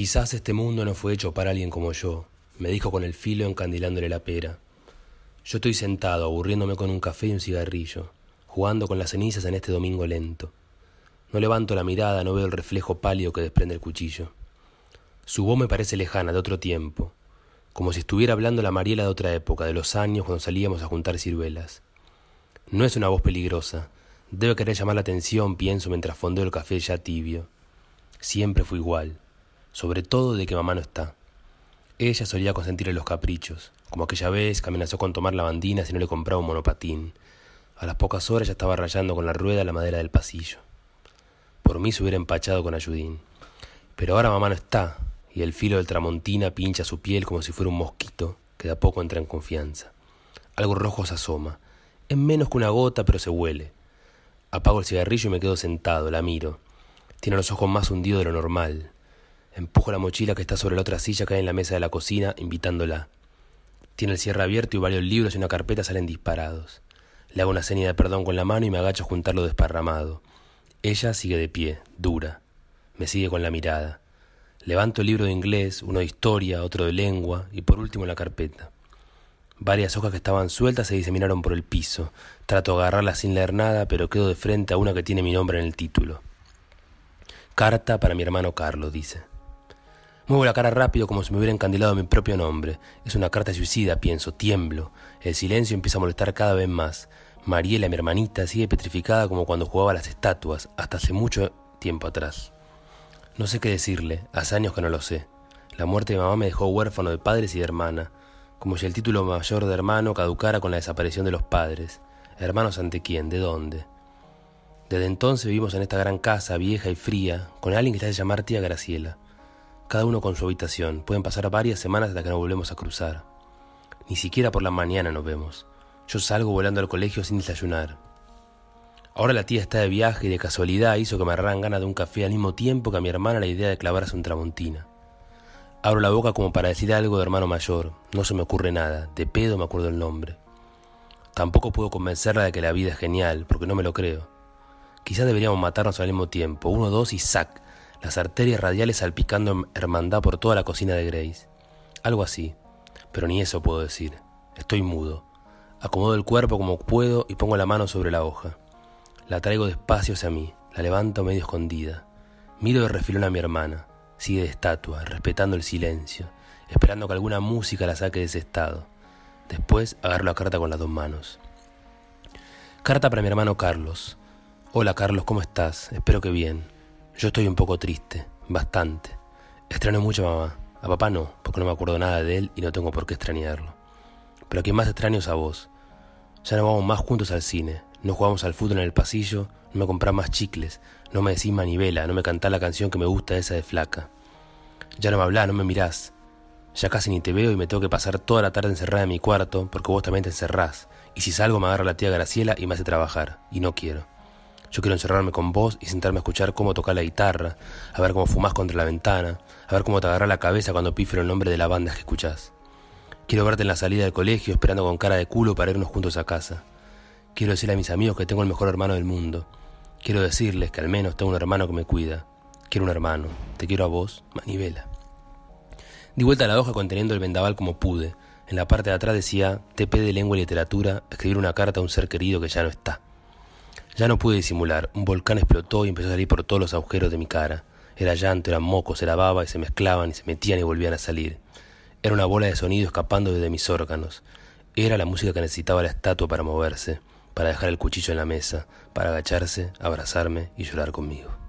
Quizás este mundo no fue hecho para alguien como yo, me dijo con el filo encandilándole la pera. Yo estoy sentado, aburriéndome con un café y un cigarrillo, jugando con las cenizas en este domingo lento. No levanto la mirada, no veo el reflejo pálido que desprende el cuchillo. Su voz me parece lejana, de otro tiempo, como si estuviera hablando la Mariela de otra época, de los años cuando salíamos a juntar ciruelas. No es una voz peligrosa, debe querer llamar la atención, pienso mientras fondeo el café ya tibio. Siempre fue igual sobre todo de que mamá no está. Ella solía consentirle los caprichos, como aquella vez que amenazó con tomar la bandina si no le compraba un monopatín. A las pocas horas ya estaba rayando con la rueda la madera del pasillo. Por mí se hubiera empachado con ayudín. Pero ahora mamá no está, y el filo del tramontina pincha su piel como si fuera un mosquito que de a poco entra en confianza. Algo rojo se asoma. Es menos que una gota, pero se huele. Apago el cigarrillo y me quedo sentado, la miro. Tiene los ojos más hundidos de lo normal. Empujo la mochila que está sobre la otra silla que hay en la mesa de la cocina, invitándola. Tiene el cierre abierto y varios libros y una carpeta salen disparados. Le hago una seña de perdón con la mano y me agacho a juntarlo desparramado. Ella sigue de pie, dura. Me sigue con la mirada. Levanto el libro de inglés, uno de historia, otro de lengua y por último la carpeta. Varias hojas que estaban sueltas se diseminaron por el piso. Trato de agarrarlas sin leer nada, pero quedo de frente a una que tiene mi nombre en el título. Carta para mi hermano Carlos, dice. Muevo la cara rápido como si me hubiera encandilado mi propio nombre. Es una carta suicida, pienso, tiemblo. El silencio empieza a molestar cada vez más. Mariela, mi hermanita, sigue petrificada como cuando jugaba a las estatuas, hasta hace mucho tiempo atrás. No sé qué decirle, hace años que no lo sé. La muerte de mamá me dejó huérfano de padres y de hermana, como si el título mayor de hermano caducara con la desaparición de los padres. ¿Hermanos ante quién? ¿De dónde? Desde entonces vivimos en esta gran casa, vieja y fría, con alguien que se hace llamar tía Graciela cada uno con su habitación. Pueden pasar varias semanas hasta que nos volvemos a cruzar. Ni siquiera por la mañana nos vemos. Yo salgo volando al colegio sin desayunar. Ahora la tía está de viaje y de casualidad hizo que me agarraran ganas de un café al mismo tiempo que a mi hermana la idea de clavarse un tramontina. Abro la boca como para decir algo de hermano mayor. No se me ocurre nada. De pedo me acuerdo el nombre. Tampoco puedo convencerla de que la vida es genial, porque no me lo creo. Quizás deberíamos matarnos al mismo tiempo. Uno, dos y sac las arterias radiales salpicando hermandad por toda la cocina de Grace. Algo así, pero ni eso puedo decir. Estoy mudo. Acomodo el cuerpo como puedo y pongo la mano sobre la hoja. La traigo despacio hacia mí, la levanto medio escondida. Miro de refilón a mi hermana. Sigue de estatua, respetando el silencio, esperando que alguna música la saque de ese estado. Después agarro la carta con las dos manos. Carta para mi hermano Carlos. Hola Carlos, ¿cómo estás? Espero que bien. Yo estoy un poco triste, bastante. Extraño mucho a mamá. A papá no, porque no me acuerdo nada de él y no tengo por qué extrañarlo. Pero a quien más extraño es a vos. Ya no vamos más juntos al cine, no jugamos al fútbol en el pasillo, no me comprás más chicles, no me decís manivela, no me cantás la canción que me gusta esa de flaca. Ya no me hablás, no me mirás. Ya casi ni te veo y me tengo que pasar toda la tarde encerrada en mi cuarto porque vos también te encerrás. Y si salgo me agarra la tía Graciela y me hace trabajar. Y no quiero. Yo quiero encerrarme con vos y sentarme a escuchar cómo tocar la guitarra, a ver cómo fumás contra la ventana, a ver cómo te agarra la cabeza cuando pifro el nombre de la banda que escuchás. Quiero verte en la salida del colegio esperando con cara de culo para irnos juntos a casa. Quiero decirle a mis amigos que tengo el mejor hermano del mundo. Quiero decirles que al menos tengo un hermano que me cuida. Quiero un hermano. Te quiero a vos, Manivela. Di vuelta a la hoja conteniendo el vendaval como pude. En la parte de atrás decía TP de lengua y literatura, escribir una carta a un ser querido que ya no está. Ya no pude disimular, un volcán explotó y empezó a salir por todos los agujeros de mi cara. Era llanto, eran mocos, era baba y se mezclaban y se metían y volvían a salir. Era una bola de sonido escapando desde mis órganos. Era la música que necesitaba la estatua para moverse, para dejar el cuchillo en la mesa, para agacharse, abrazarme y llorar conmigo.